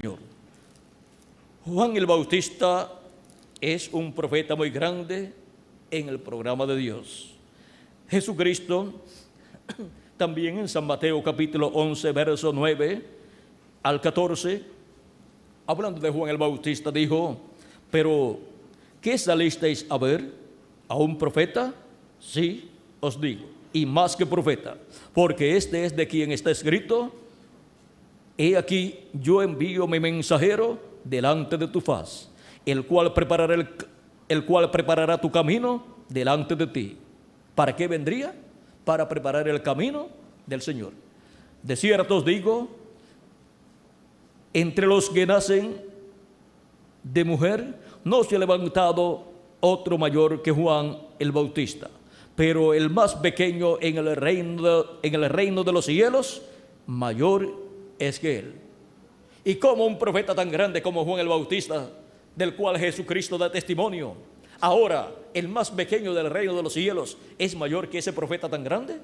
Señor. Juan el Bautista es un profeta muy grande en el programa de Dios. Jesucristo, también en San Mateo capítulo 11, verso 9 al 14, hablando de Juan el Bautista, dijo, pero ¿qué salisteis a ver? ¿A un profeta? Sí, os digo, y más que profeta, porque este es de quien está escrito, he aquí yo envío mi mensajero delante de tu faz, el cual preparará, el, el cual preparará tu camino delante de ti. ¿Para qué vendría? Para preparar el camino del Señor. De cierto os digo, entre los que nacen de mujer, no se ha levantado otro mayor que Juan el Bautista, pero el más pequeño en el reino, en el reino de los cielos, mayor es que él. Y como un profeta tan grande como Juan el Bautista, del cual Jesucristo da testimonio, ahora el más pequeño del reino de los cielos es mayor que ese profeta tan grande,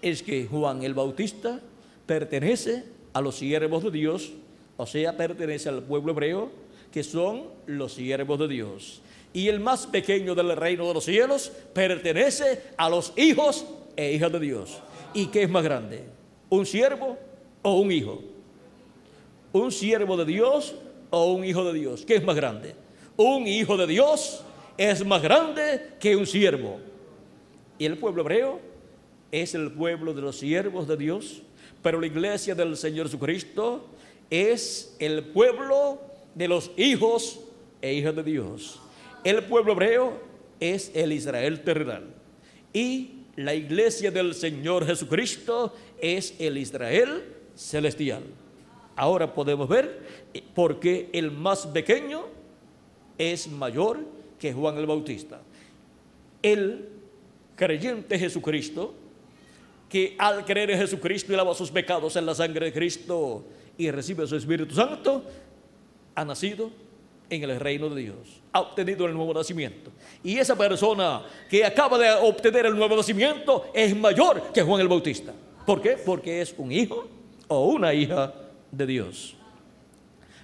es que Juan el Bautista pertenece a los siervos de Dios, o sea, pertenece al pueblo hebreo, que son los siervos de Dios. Y el más pequeño del reino de los cielos pertenece a los hijos e hijas de Dios. ¿Y qué es más grande? ¿Un siervo o un hijo? ¿Un siervo de Dios o un hijo de Dios? ¿Qué es más grande? Un hijo de Dios es más grande que un siervo. Y el pueblo hebreo es el pueblo de los siervos de Dios, pero la iglesia del Señor Jesucristo es el pueblo de los hijos e hijas de Dios. El pueblo hebreo es el Israel terrenal y la iglesia del Señor Jesucristo es el Israel celestial. Ahora podemos ver por qué el más pequeño es mayor que Juan el Bautista. El creyente Jesucristo, que al creer en Jesucristo y lava sus pecados en la sangre de Cristo y recibe su Espíritu Santo, ha nacido en el reino de Dios, ha obtenido el nuevo nacimiento. Y esa persona que acaba de obtener el nuevo nacimiento es mayor que Juan el Bautista. ¿Por qué? Porque es un hijo o una hija de Dios.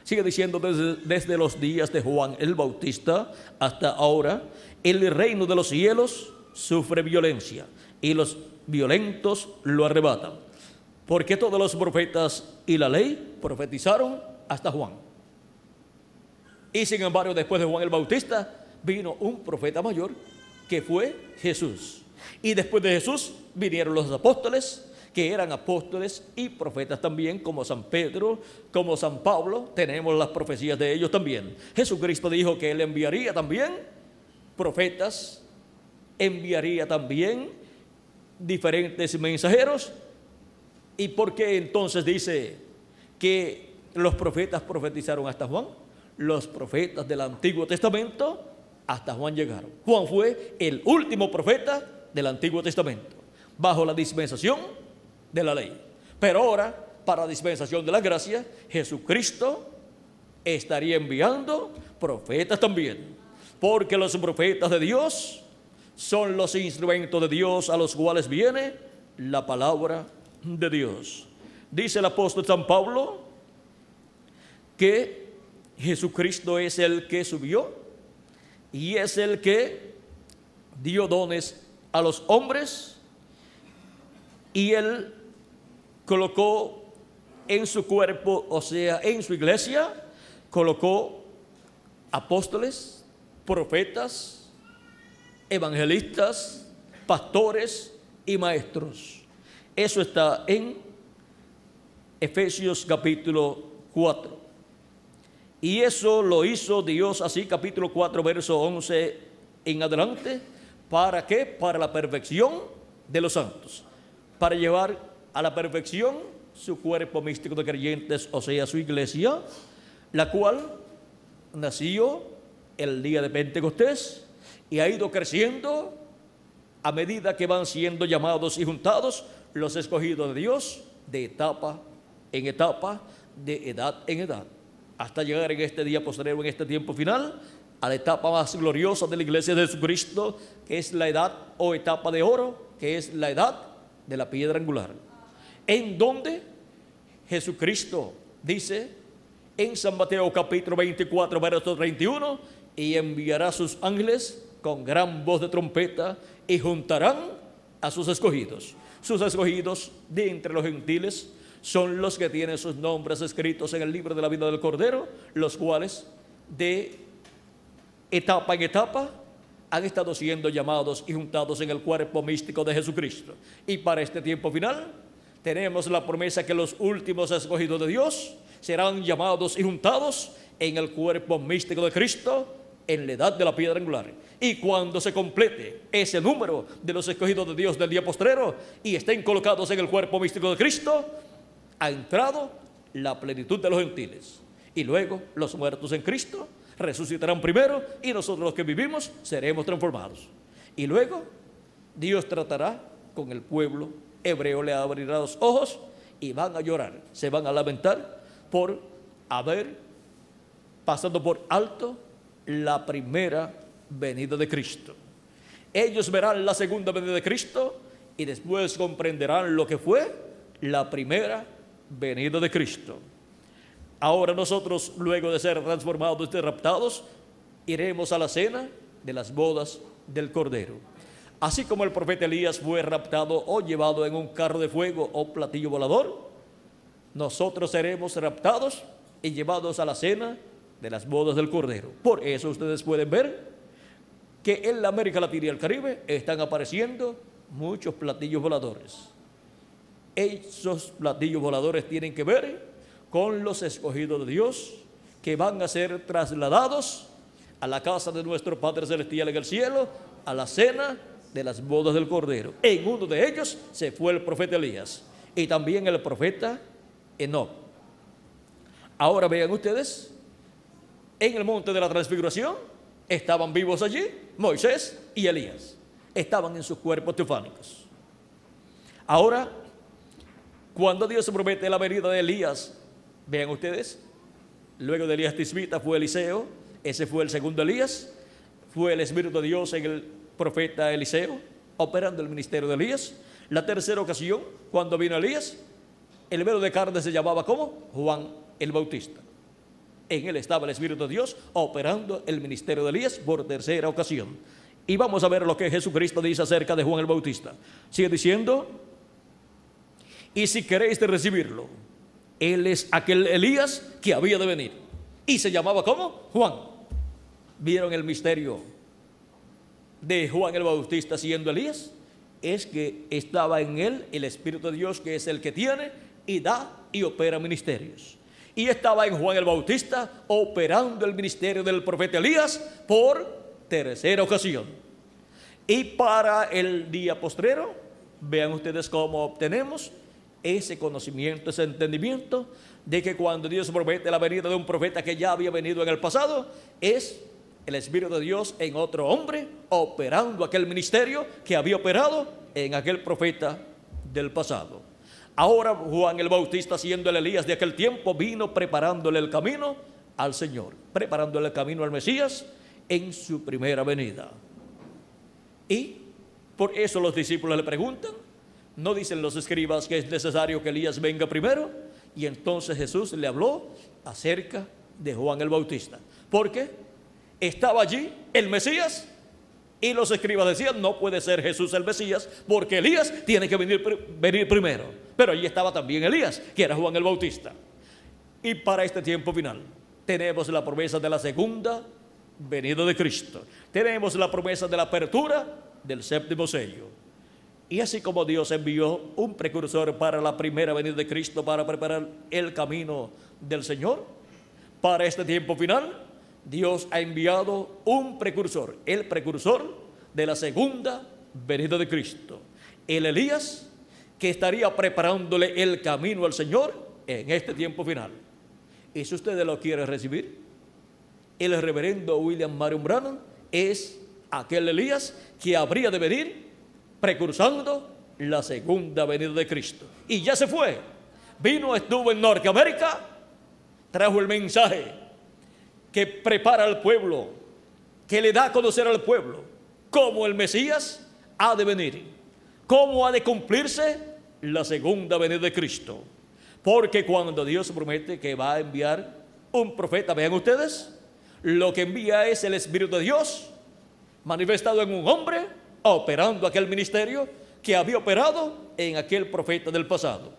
Sigue diciendo desde, desde, los días de Juan el Bautista hasta ahora, el reino de los cielos sufre violencia y los violentos lo arrebatan. Porque todos los profetas y la ley profetizaron hasta Juan. Y sin embargo, después de Juan el Bautista, vino un profeta mayor que fue Jesús. Y después de Jesús vinieron los apóstoles, que eran apóstoles y profetas también, como San Pedro, como San Pablo. Tenemos las profecías de ellos también. Jesucristo dijo que él enviaría también profetas, enviaría también diferentes mensajeros. ¿Y por qué entonces dice que los profetas profetizaron hasta Juan? Los profetas del Antiguo Testamento hasta Juan llegaron. Juan fue el último profeta del Antiguo Testamento, bajo la dispensación de la ley. Pero ahora, para dispensación de la gracia, Jesucristo estaría enviando profetas también. Porque los profetas de Dios son los instrumentos de Dios a los cuales viene la palabra de Dios. Dice el apóstol San Pablo que Jesucristo es el que subió y es el que dio dones a los hombres y él colocó en su cuerpo, o sea, en su iglesia, colocó apóstoles, profetas, evangelistas, pastores y maestros. Eso está en Efesios capítulo 4. Y eso lo hizo Dios así, capítulo 4, verso 11 en adelante. ¿Para qué? Para la perfección de los santos. Para llevar a la perfección su cuerpo místico de creyentes, o sea, su iglesia, la cual nació el día de Pentecostés y ha ido creciendo a medida que van siendo llamados y juntados los escogidos de Dios de etapa en etapa, de edad en edad, hasta llegar en este día posterior, en este tiempo final, a la etapa más gloriosa de la iglesia de Jesucristo, que es la edad o etapa de oro, que es la edad de la piedra angular, en donde Jesucristo dice en San Mateo capítulo 24, verso 31, y enviará sus ángeles con gran voz de trompeta y juntarán a sus escogidos. Sus escogidos de entre los gentiles son los que tienen sus nombres escritos en el libro de la vida del Cordero, los cuales de etapa en etapa han estado siendo llamados y juntados en el cuerpo místico de Jesucristo. Y para este tiempo final tenemos la promesa que los últimos escogidos de Dios serán llamados y juntados en el cuerpo místico de Cristo en la edad de la piedra angular. Y cuando se complete ese número de los escogidos de Dios del día postrero y estén colocados en el cuerpo místico de Cristo, ha entrado la plenitud de los gentiles. Y luego los muertos en Cristo resucitarán primero y nosotros los que vivimos seremos transformados. Y luego Dios tratará con el pueblo hebreo, le abrirá los ojos y van a llorar, se van a lamentar por haber pasado por alto la primera venida de Cristo. Ellos verán la segunda venida de Cristo y después comprenderán lo que fue la primera venida de Cristo. Ahora nosotros, luego de ser transformados y raptados, iremos a la cena de las bodas del Cordero. Así como el profeta Elías fue raptado o llevado en un carro de fuego o platillo volador, nosotros seremos raptados y llevados a la cena de las bodas del Cordero. Por eso ustedes pueden ver que en la América Latina y el Caribe están apareciendo muchos platillos voladores. Esos platillos voladores tienen que ver con los escogidos de Dios que van a ser trasladados a la casa de nuestro Padre Celestial en el cielo, a la cena de las bodas del Cordero. En uno de ellos se fue el profeta Elías y también el profeta Enoch. Ahora vean ustedes en el monte de la transfiguración estaban vivos allí Moisés y Elías. Estaban en sus cuerpos teofánicos. Ahora, cuando Dios promete la venida de Elías, vean ustedes, luego de Elías Tisbita fue Eliseo, ese fue el segundo Elías, fue el Espíritu de Dios en el profeta Eliseo, operando el ministerio de Elías. La tercera ocasión, cuando vino Elías, el velo de carne se llamaba como Juan el Bautista. En él estaba el Espíritu de Dios operando el ministerio de Elías por tercera ocasión. Y vamos a ver lo que Jesucristo dice acerca de Juan el Bautista. Sigue diciendo, y si queréis recibirlo, él es aquel Elías que había de venir. Y se llamaba como Juan. ¿Vieron el misterio de Juan el Bautista siendo Elías? Es que estaba en él el Espíritu de Dios que es el que tiene y da y opera ministerios y estaba en Juan el Bautista operando el ministerio del profeta Elías por tercera ocasión. Y para el día postrero, vean ustedes cómo obtenemos ese conocimiento, ese entendimiento de que cuando Dios promete la venida de un profeta que ya había venido en el pasado, es el Espíritu de Dios en otro hombre operando aquel ministerio que había operado en aquel profeta del pasado. Ahora Juan el Bautista, siendo el Elías de aquel tiempo, vino preparándole el camino al Señor, preparándole el camino al Mesías en su primera venida. Y por eso los discípulos le preguntan, ¿no dicen los escribas que es necesario que Elías venga primero? Y entonces Jesús le habló acerca de Juan el Bautista. Porque estaba allí el Mesías y los escribas decían, no puede ser Jesús el Mesías, porque Elías tiene que venir, venir primero. Pero allí estaba también Elías, que era Juan el Bautista. Y para este tiempo final tenemos la promesa de la segunda venida de Cristo. Tenemos la promesa de la apertura del séptimo sello. Y así como Dios envió un precursor para la primera venida de Cristo para preparar el camino del Señor, para este tiempo final Dios ha enviado un precursor, el precursor de la segunda venida de Cristo, el Elías que estaría preparándole el camino al Señor en este tiempo final. Y si ustedes lo quieren recibir, el reverendo William Marion Brannan es aquel Elías que habría de venir precursando la segunda venida de Cristo. Y ya se fue. Vino, estuvo en Norteamérica, trajo el mensaje que prepara al pueblo, que le da a conocer al pueblo cómo el Mesías ha de venir, cómo ha de cumplirse la segunda venida de Cristo. Porque cuando Dios promete que va a enviar un profeta, vean ustedes, lo que envía es el Espíritu de Dios manifestado en un hombre, operando aquel ministerio que había operado en aquel profeta del pasado.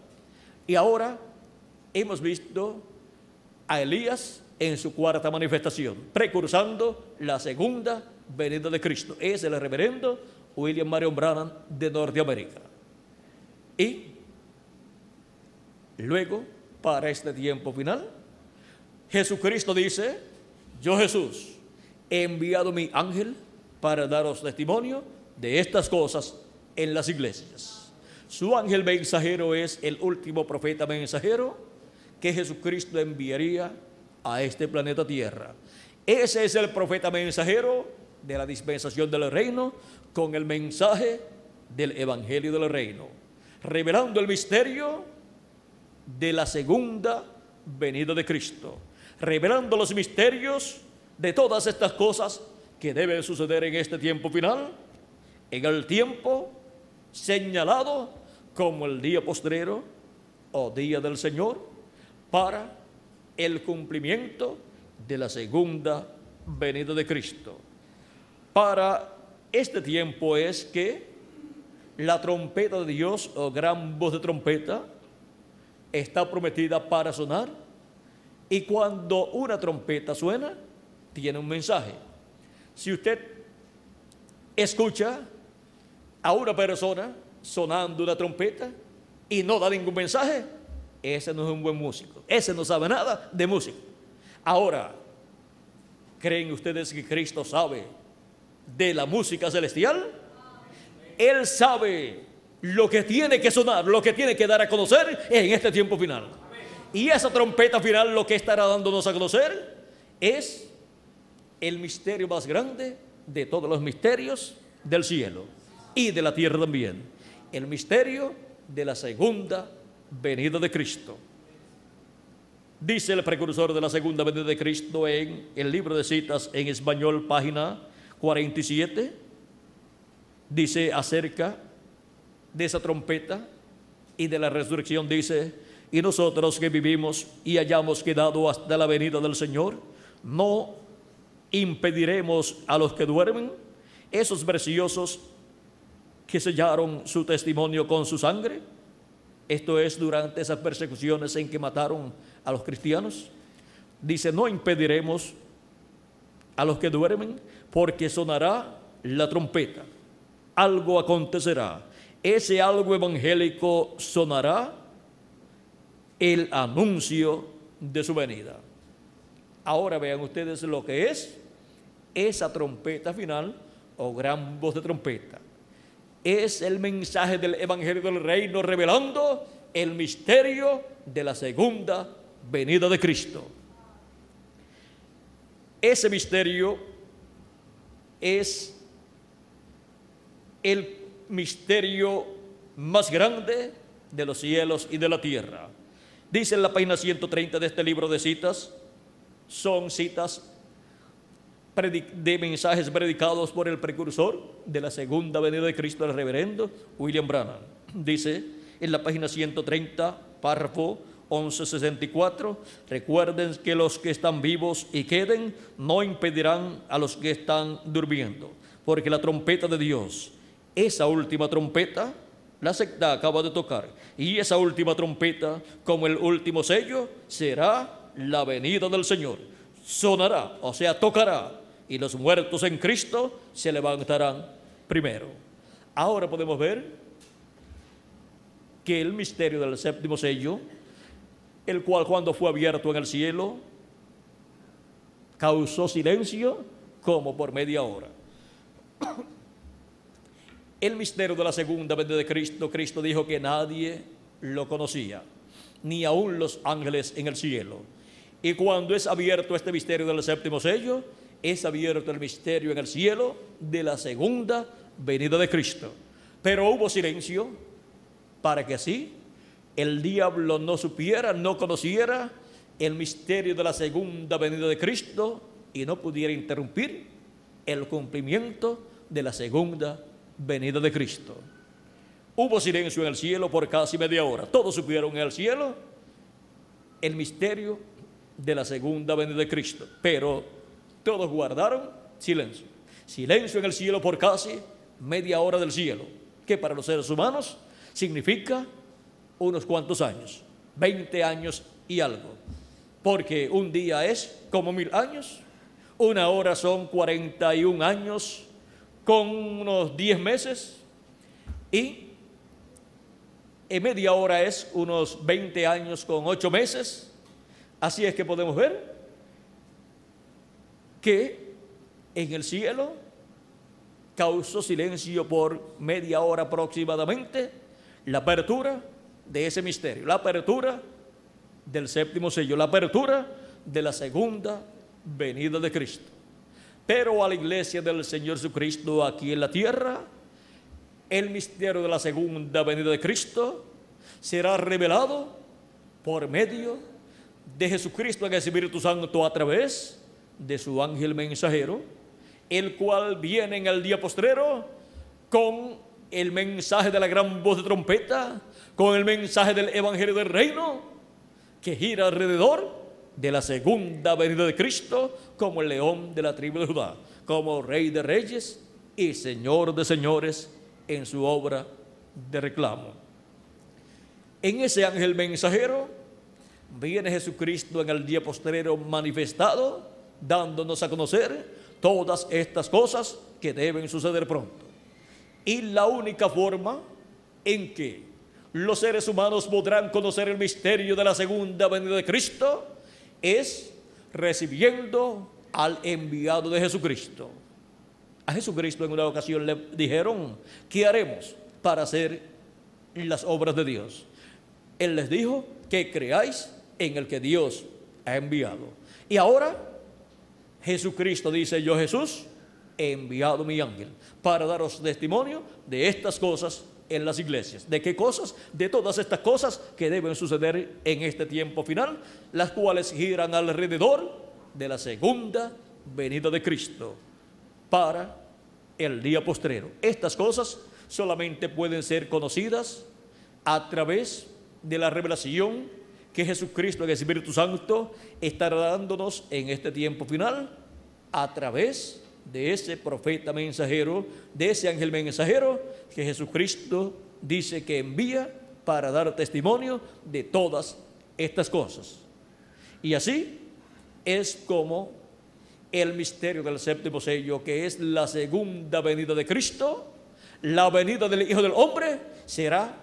Y ahora hemos visto a Elías en su cuarta manifestación, precursando la segunda venida de Cristo. Es el reverendo William Marion Branham de Norteamérica. Y luego, para este tiempo final, Jesucristo dice, yo Jesús he enviado mi ángel para daros testimonio de estas cosas en las iglesias. Su ángel mensajero es el último profeta mensajero que Jesucristo enviaría a este planeta Tierra. Ese es el profeta mensajero de la dispensación del reino con el mensaje del Evangelio del reino, revelando el misterio de la segunda venida de Cristo, revelando los misterios de todas estas cosas que deben suceder en este tiempo final, en el tiempo señalado como el día postrero o día del Señor, para el cumplimiento de la segunda venida de Cristo. Para este tiempo es que la trompeta de Dios o gran voz de trompeta está prometida para sonar y cuando una trompeta suena, tiene un mensaje. Si usted escucha a una persona sonando una trompeta y no da ningún mensaje, ese no es un buen músico, ese no sabe nada de música. Ahora, ¿creen ustedes que Cristo sabe de la música celestial? Él sabe lo que tiene que sonar, lo que tiene que dar a conocer en este tiempo final. Y esa trompeta final lo que estará dándonos a conocer es el misterio más grande de todos los misterios del cielo y de la tierra también. El misterio de la segunda venida de Cristo. Dice el precursor de la segunda venida de Cristo en el libro de citas en español, página 47. Dice acerca de esa trompeta y de la resurrección, dice, y nosotros que vivimos y hayamos quedado hasta la venida del Señor, no impediremos a los que duermen, esos preciosos que sellaron su testimonio con su sangre, esto es durante esas persecuciones en que mataron a los cristianos. Dice, no impediremos a los que duermen, porque sonará la trompeta. Algo acontecerá. Ese algo evangélico sonará el anuncio de su venida. Ahora vean ustedes lo que es esa trompeta final o gran voz de trompeta es el mensaje del Evangelio del Reino revelando el misterio de la segunda venida de Cristo. Ese misterio es el misterio más grande de los cielos y de la tierra. Dice en la página 130 de este libro de citas, son citas de mensajes predicados por el precursor de la segunda venida de Cristo, el reverendo William Branham. Dice en la página 130, párrafo 1164, recuerden que los que están vivos y queden no impedirán a los que están durmiendo, porque la trompeta de Dios, esa última trompeta, la secta acaba de tocar, y esa última trompeta, como el último sello, será la venida del Señor. Sonará, o sea, tocará y los muertos en Cristo se levantarán primero. Ahora podemos ver que el misterio del séptimo sello, el cual cuando fue abierto en el cielo, causó silencio como por media hora. El misterio de la segunda venida de Cristo, Cristo dijo que nadie lo conocía, ni aun los ángeles en el cielo. Y cuando es abierto este misterio del séptimo sello, es abierto el misterio en el cielo de la segunda venida de Cristo. Pero hubo silencio para que así el diablo no supiera, no conociera el misterio de la segunda venida de Cristo y no pudiera interrumpir el cumplimiento de la segunda venida de Cristo. Hubo silencio en el cielo por casi media hora. Todos supieron en el cielo el misterio de la segunda venida de Cristo. Pero todos guardaron silencio. Silencio en el cielo por casi media hora del cielo, que para los seres humanos significa unos cuantos años, 20 años y algo. Porque un día es como mil años, una hora son 41 años con unos 10 meses y en media hora es unos 20 años con 8 meses. Así es que podemos ver que en el cielo causó silencio por media hora aproximadamente la apertura de ese misterio, la apertura del séptimo sello, la apertura de la segunda venida de Cristo. Pero a la iglesia del Señor Jesucristo aquí en la tierra, el misterio de la segunda venida de Cristo será revelado por medio de Jesucristo en el Espíritu Santo a través de su ángel mensajero, el cual viene en el día postrero con el mensaje de la gran voz de trompeta, con el mensaje del Evangelio del Reino, que gira alrededor de la segunda venida de Cristo como el león de la tribu de Judá, como rey de reyes y señor de señores en su obra de reclamo. En ese ángel mensajero viene Jesucristo en el día postrero manifestado, dándonos a conocer todas estas cosas que deben suceder pronto. Y la única forma en que los seres humanos podrán conocer el misterio de la segunda venida de Cristo es recibiendo al enviado de Jesucristo. A Jesucristo en una ocasión le dijeron, ¿qué haremos para hacer las obras de Dios? Él les dijo que creáis en el que Dios ha enviado. Y ahora Jesucristo dice, yo Jesús he enviado mi ángel para daros testimonio de estas cosas en las iglesias. ¿De qué cosas? De todas estas cosas que deben suceder en este tiempo final, las cuales giran alrededor de la segunda venida de Cristo para el día postrero. Estas cosas solamente pueden ser conocidas a través de la revelación que Jesucristo, el Espíritu Santo, estará dándonos en este tiempo final a través de ese profeta mensajero, de ese ángel mensajero que Jesucristo dice que envía para dar testimonio de todas estas cosas. Y así es como el misterio del séptimo sello, que es la segunda venida de Cristo, la venida del Hijo del Hombre, será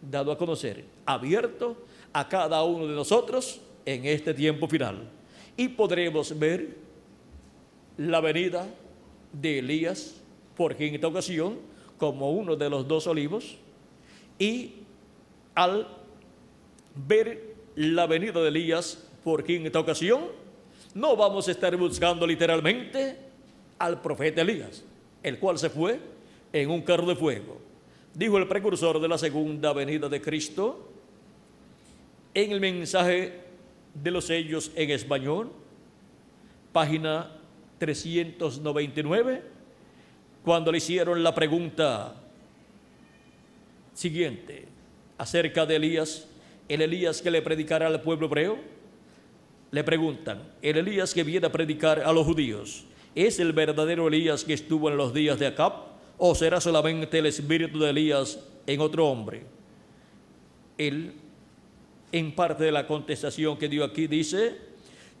dado a conocer, abierto a cada uno de nosotros en este tiempo final. Y podremos ver la venida de Elías por quinta ocasión como uno de los dos olivos y al ver la venida de Elías por quinta ocasión, no vamos a estar buscando literalmente al profeta Elías, el cual se fue en un carro de fuego. Dijo el precursor de la segunda venida de Cristo en el mensaje de los sellos en español, página 399, cuando le hicieron la pregunta siguiente acerca de Elías, el Elías que le predicará al pueblo hebreo, le preguntan, el Elías que viene a predicar a los judíos, ¿es el verdadero Elías que estuvo en los días de Acab o será solamente el espíritu de Elías en otro hombre? Él, en parte de la contestación que dio aquí, dice,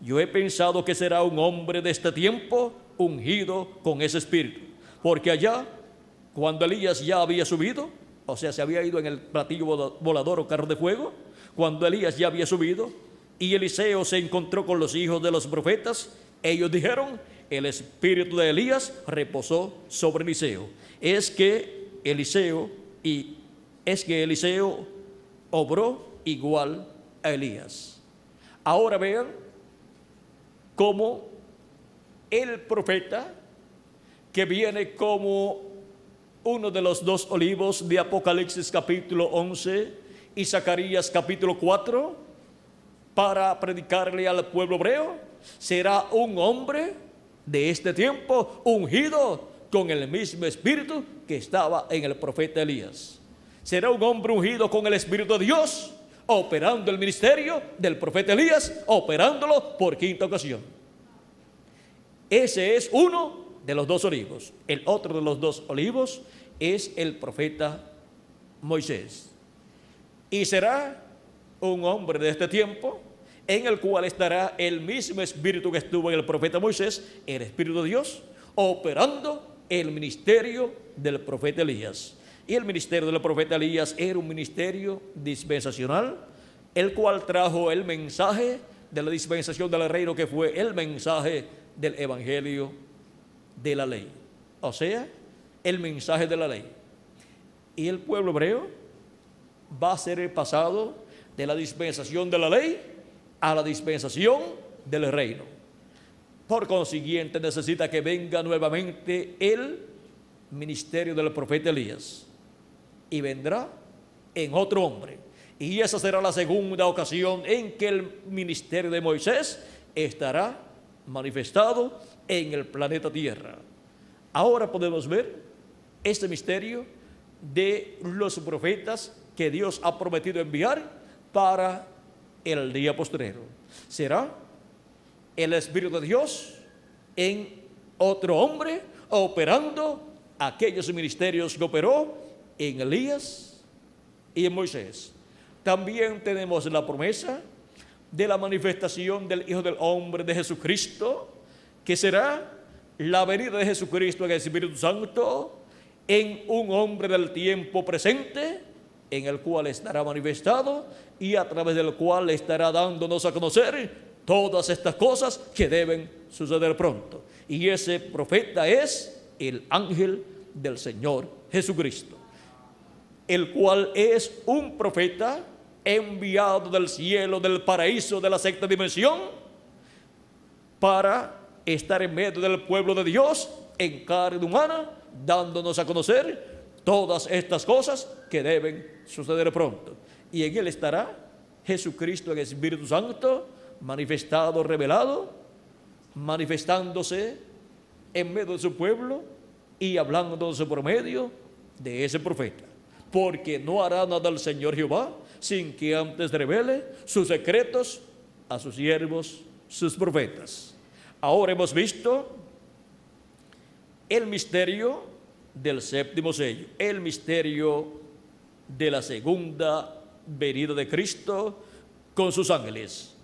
yo he pensado que será un hombre de este tiempo ungido con ese espíritu. Porque allá, cuando Elías ya había subido, o sea, se había ido en el platillo volador o carro de fuego, cuando Elías ya había subido y Eliseo se encontró con los hijos de los profetas, ellos dijeron, el espíritu de Elías reposó sobre Eliseo. Es que Eliseo y es que Eliseo obró igual a Elías. Ahora vean como el profeta que viene como uno de los dos olivos de Apocalipsis capítulo 11 y Zacarías capítulo 4 para predicarle al pueblo hebreo, será un hombre de este tiempo ungido con el mismo espíritu que estaba en el profeta Elías. Será un hombre ungido con el espíritu de Dios operando el ministerio del profeta Elías, operándolo por quinta ocasión. Ese es uno de los dos olivos. El otro de los dos olivos es el profeta Moisés. Y será un hombre de este tiempo en el cual estará el mismo espíritu que estuvo en el profeta Moisés, el espíritu de Dios, operando el ministerio del profeta Elías. Y el ministerio del profeta Elías era un ministerio dispensacional, el cual trajo el mensaje de la dispensación del reino, que fue el mensaje del evangelio de la ley. O sea, el mensaje de la ley. Y el pueblo hebreo va a ser el pasado de la dispensación de la ley a la dispensación del reino. Por consiguiente, necesita que venga nuevamente el ministerio del profeta Elías y vendrá en otro hombre. Y esa será la segunda ocasión en que el ministerio de Moisés estará manifestado en el planeta Tierra. Ahora podemos ver este misterio de los profetas que Dios ha prometido enviar para el día postrero. Será el Espíritu de Dios en otro hombre operando aquellos ministerios que operó en Elías y en Moisés. También tenemos la promesa de la manifestación del Hijo del Hombre de Jesucristo, que será la venida de Jesucristo en el Espíritu Santo en un hombre del tiempo presente, en el cual estará manifestado y a través del cual estará dándonos a conocer todas estas cosas que deben suceder pronto. Y ese profeta es el ángel del Señor Jesucristo, el cual es un profeta enviado del cielo, del paraíso, de la sexta dimensión, para estar en medio del pueblo de Dios en carne humana, dándonos a conocer todas estas cosas que deben suceder pronto. Y en él estará Jesucristo en Espíritu Santo, manifestado, revelado, manifestándose en medio de su pueblo y hablándose por medio de ese profeta. Porque no hará nada el Señor Jehová sin que antes revele sus secretos a sus siervos, sus profetas. Ahora hemos visto el misterio del séptimo sello, el misterio de la segunda venida de Cristo con sus ángeles.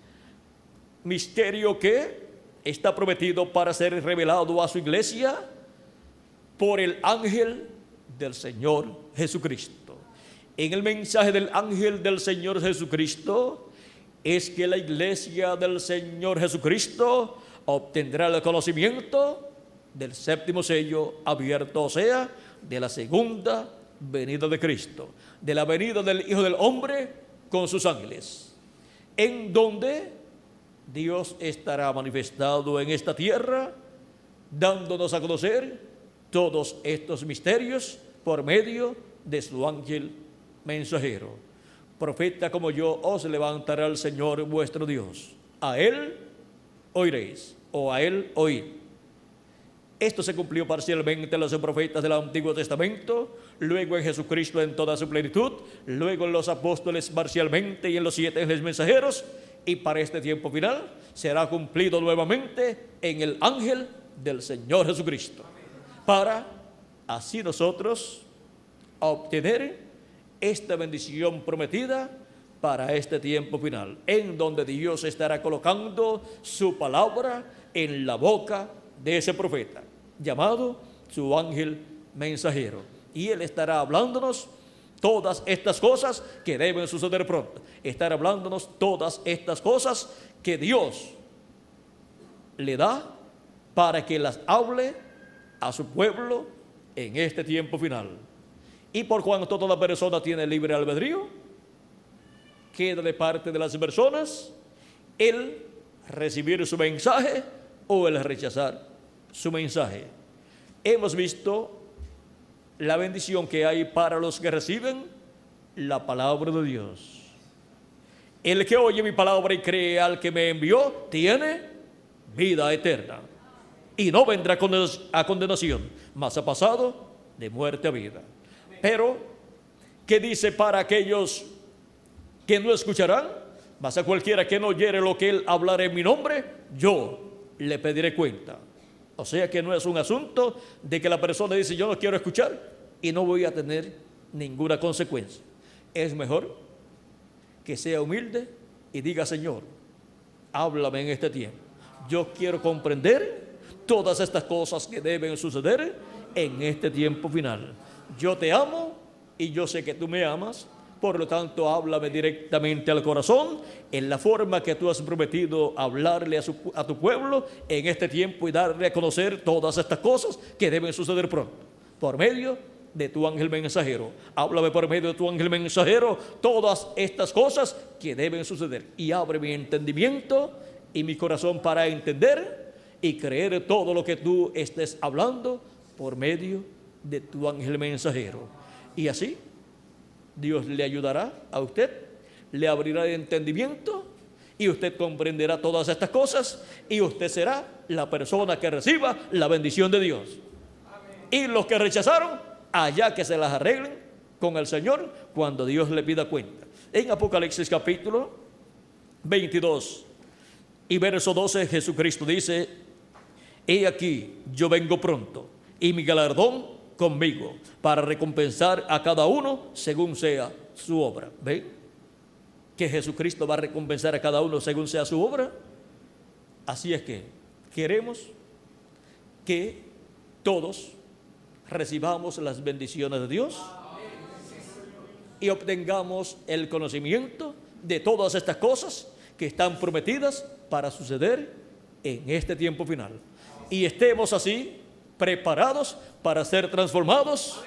Misterio que está prometido para ser revelado a su iglesia por el ángel del Señor Jesucristo. En el mensaje del ángel del Señor Jesucristo es que la iglesia del Señor Jesucristo obtendrá el conocimiento del séptimo sello abierto, o sea, de la segunda venida de Cristo, de la venida del Hijo del Hombre con sus ángeles, en donde Dios estará manifestado en esta tierra, dándonos a conocer todos estos misterios por medio de su ángel mensajero. Profeta como yo os levantará el Señor vuestro Dios. A Él oiréis o a él oír. Esto se cumplió parcialmente en los profetas del Antiguo Testamento, luego en Jesucristo en toda su plenitud, luego en los apóstoles parcialmente y en los siete ángeles mensajeros, y para este tiempo final será cumplido nuevamente en el ángel del Señor Jesucristo, para así nosotros obtener esta bendición prometida para este tiempo final, en donde Dios estará colocando su palabra en la boca de ese profeta, llamado su ángel mensajero. Y él estará hablándonos todas estas cosas que deben suceder pronto. Estará hablándonos todas estas cosas que Dios le da para que las hable a su pueblo en este tiempo final. Y por cuanto toda persona tiene libre albedrío, queda de parte de las personas el recibir su mensaje o el rechazar su mensaje. Hemos visto la bendición que hay para los que reciben la palabra de Dios. El que oye mi palabra y cree al que me envió, tiene vida eterna. Y no vendrá a condenación, mas ha pasado de muerte a vida. Pero, ¿qué dice para aquellos que no escucharán, mas a cualquiera que no oyere lo que él hablará en mi nombre, yo le pediré cuenta. O sea que no es un asunto de que la persona dice yo no quiero escuchar y no voy a tener ninguna consecuencia. Es mejor que sea humilde y diga Señor, háblame en este tiempo. Yo quiero comprender todas estas cosas que deben suceder en este tiempo final. Yo te amo y yo sé que tú me amas por lo tanto, háblame directamente al corazón en la forma que tú has prometido hablarle a, tu pueblo en este tiempo y darle a conocer todas estas cosas que deben suceder pronto. Por medio de tu ángel mensajero. Háblame por medio de tu ángel mensajero todas estas cosas que deben suceder. Y abre mi entendimiento y mi corazón para entender y creer todo lo que tú estés hablando por medio de tu ángel mensajero. Y así Dios le ayudará a usted, le abrirá el entendimiento y usted comprenderá todas estas cosas y usted será la persona que reciba la bendición de Dios. Y los que rechazaron, allá que se las arreglen con el Señor cuando Dios le pida cuenta. En Apocalipsis capítulo 22 y verso 12 Jesucristo dice, he aquí, yo vengo pronto y mi galardón conmigo para recompensar a cada uno según sea su obra. ¿Ven? Que Jesucristo va a recompensar a cada uno según sea su obra. Así es que queremos que todos recibamos las bendiciones de Dios y obtengamos el conocimiento de todas estas cosas que están prometidas para suceder en este tiempo final. Y estemos así preparados para ser transformados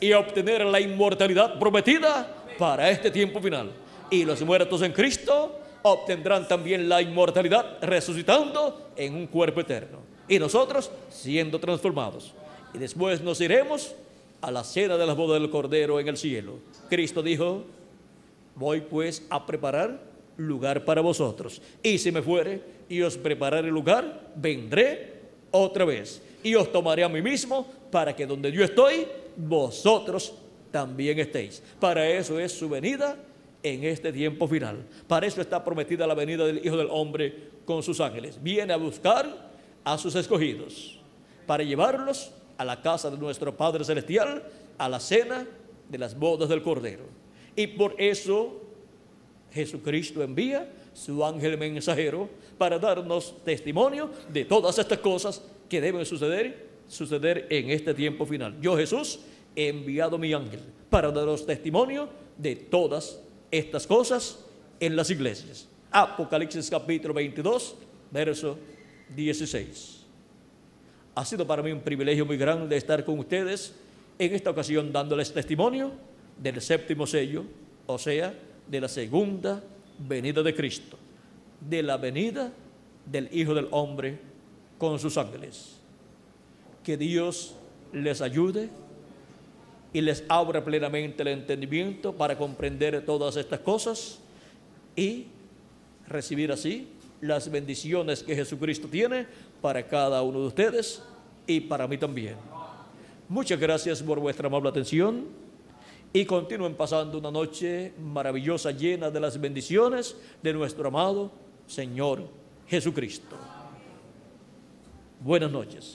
y obtener la inmortalidad prometida para este tiempo final. Y los muertos en Cristo obtendrán también la inmortalidad resucitando en un cuerpo eterno. Y nosotros siendo transformados. Y después nos iremos a la cena de la boda del Cordero en el cielo. Cristo dijo, voy pues a preparar lugar para vosotros. Y si me fuere y os prepararé lugar, vendré otra vez y os tomaré a mí mismo para que donde yo estoy, vosotros también estéis. Para eso es su venida en este tiempo final. Para eso está prometida la venida del Hijo del Hombre con sus ángeles. Viene a buscar a sus escogidos para llevarlos a la casa de nuestro Padre Celestial, a la cena de las bodas del Cordero. Y por eso Jesucristo envía su ángel mensajero para darnos testimonio de todas estas cosas que deben suceder, suceder en este tiempo final. Yo Jesús he enviado mi ángel para daros testimonio de todas estas cosas en las iglesias. Apocalipsis capítulo 22, verso 16. Ha sido para mí un privilegio muy grande estar con ustedes en esta ocasión dándoles testimonio del séptimo sello, o sea, de la segunda venida de Cristo, de la venida del Hijo del Hombre con sus ángeles. Que Dios les ayude y les abra plenamente el entendimiento para comprender todas estas cosas y recibir así las bendiciones que Jesucristo tiene para cada uno de ustedes y para mí también. Muchas gracias por vuestra amable atención y continúen pasando una noche maravillosa llena de las bendiciones de nuestro amado Señor Jesucristo. Buenas noches.